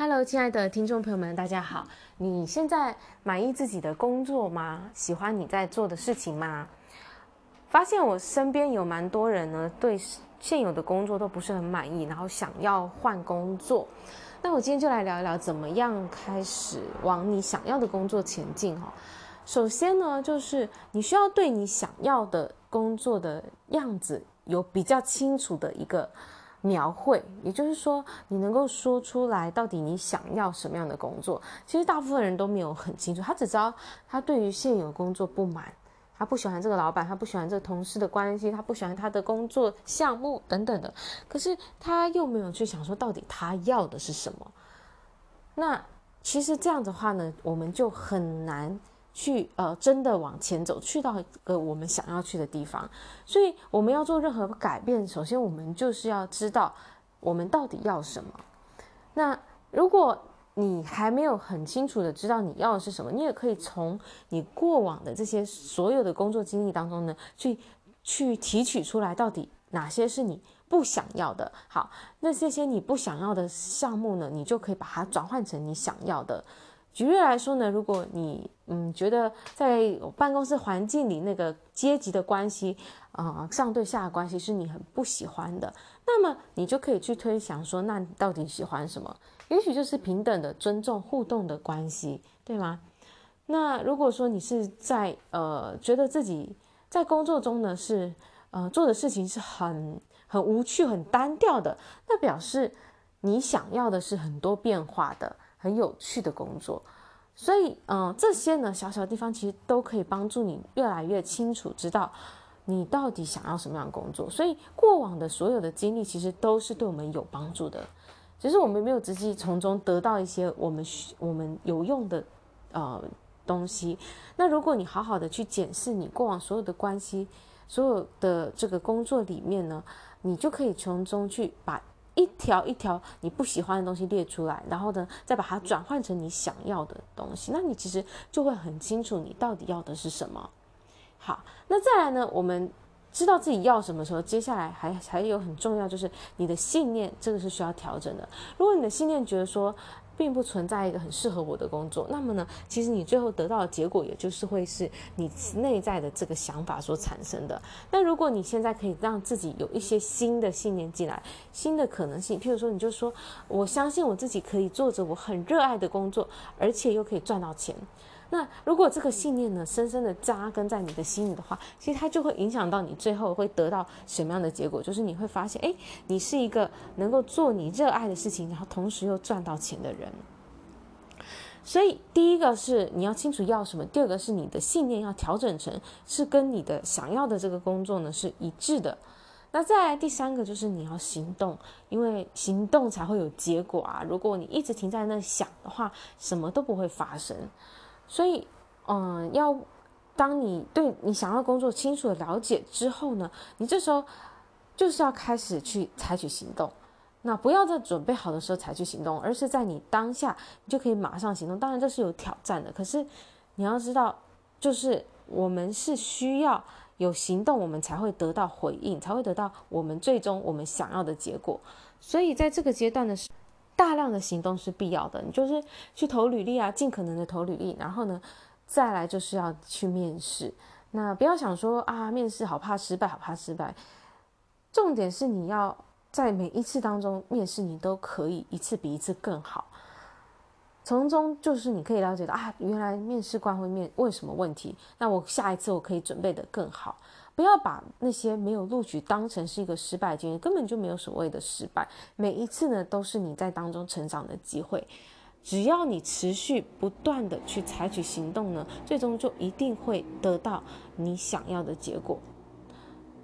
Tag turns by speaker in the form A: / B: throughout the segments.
A: Hello，亲爱的听众朋友们，大家好。你现在满意自己的工作吗？喜欢你在做的事情吗？发现我身边有蛮多人呢，对现有的工作都不是很满意，然后想要换工作。那我今天就来聊一聊，怎么样开始往你想要的工作前进哦。首先呢，就是你需要对你想要的工作的样子有比较清楚的一个。描绘，也就是说，你能够说出来到底你想要什么样的工作。其实大部分人都没有很清楚，他只知道他对于现有工作不满，他不喜欢这个老板，他不喜欢这个同事的关系，他不喜欢他的工作项目等等的。可是他又没有去想说到底他要的是什么。那其实这样的话呢，我们就很难。去呃，真的往前走，去到一个我们想要去的地方。所以我们要做任何改变，首先我们就是要知道我们到底要什么。那如果你还没有很清楚的知道你要的是什么，你也可以从你过往的这些所有的工作经历当中呢，去去提取出来，到底哪些是你不想要的。好，那这些你不想要的项目呢，你就可以把它转换成你想要的。举例来说呢，如果你嗯觉得在办公室环境里那个阶级的关系啊、上对下的关系是你很不喜欢的，那么你就可以去推想说，那你到底喜欢什么？也许就是平等的尊重、互动的关系，对吗？那如果说你是在呃觉得自己在工作中呢是呃做的事情是很很无趣、很单调的，那表示你想要的是很多变化的。很有趣的工作，所以，嗯，这些呢，小小的地方其实都可以帮助你越来越清楚知道你到底想要什么样的工作。所以，过往的所有的经历其实都是对我们有帮助的，只是我们没有直接从中得到一些我们我们有用的呃东西。那如果你好好的去检视你过往所有的关系，所有的这个工作里面呢，你就可以从中去把。一条一条你不喜欢的东西列出来，然后呢，再把它转换成你想要的东西，那你其实就会很清楚你到底要的是什么。好，那再来呢，我们知道自己要什么时候，接下来还还有很重要，就是你的信念，这个是需要调整的。如果你的信念觉得说，并不存在一个很适合我的工作，那么呢，其实你最后得到的结果，也就是会是你内在的这个想法所产生的。那如果你现在可以让自己有一些新的信念进来，新的可能性，譬如说，你就说，我相信我自己可以做着我很热爱的工作，而且又可以赚到钱。那如果这个信念呢，深深的扎根在你的心里的话，其实它就会影响到你最后会得到什么样的结果，就是你会发现，哎，你是一个能够做你热爱的事情，然后同时又赚到钱的人。所以第一个是你要清楚要什么，第二个是你的信念要调整成是跟你的想要的这个工作呢是一致的。那再来第三个就是你要行动，因为行动才会有结果啊。如果你一直停在那想的话，什么都不会发生。所以，嗯，要当你对你想要工作清楚的了解之后呢，你这时候就是要开始去采取行动。那不要在准备好的时候才去行动，而是在你当下，你就可以马上行动。当然这是有挑战的，可是你要知道，就是我们是需要有行动，我们才会得到回应，才会得到我们最终我们想要的结果。所以在这个阶段的时候，大量的行动是必要的，你就是去投履历啊，尽可能的投履历，然后呢，再来就是要去面试。那不要想说啊，面试好怕失败，好怕失败。重点是你要在每一次当中面试，你都可以一次比一次更好。从中就是你可以了解到啊，原来面试官会面问什么问题，那我下一次我可以准备得更好。不要把那些没有录取当成是一个失败经验，根本就没有所谓的失败。每一次呢，都是你在当中成长的机会。只要你持续不断的去采取行动呢，最终就一定会得到你想要的结果。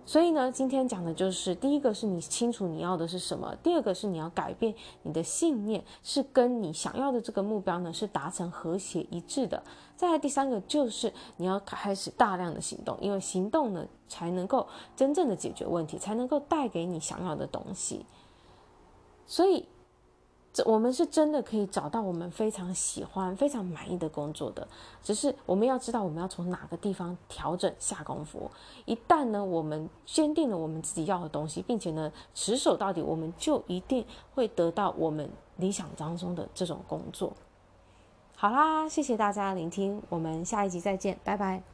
A: 所以呢，今天讲的就是第一个是你清楚你要的是什么，第二个是你要改变你的信念，是跟你想要的这个目标呢是达成和谐一致的。再来第三个就是你要开始大量的行动，因为行动呢才能够真正的解决问题，才能够带给你想要的东西。所以。这我们是真的可以找到我们非常喜欢、非常满意的工作的，只是我们要知道我们要从哪个地方调整下功夫。一旦呢，我们坚定了我们自己要的东西，并且呢持守到底，我们就一定会得到我们理想当中的这种工作。好啦，谢谢大家聆听，我们下一集再见，拜拜。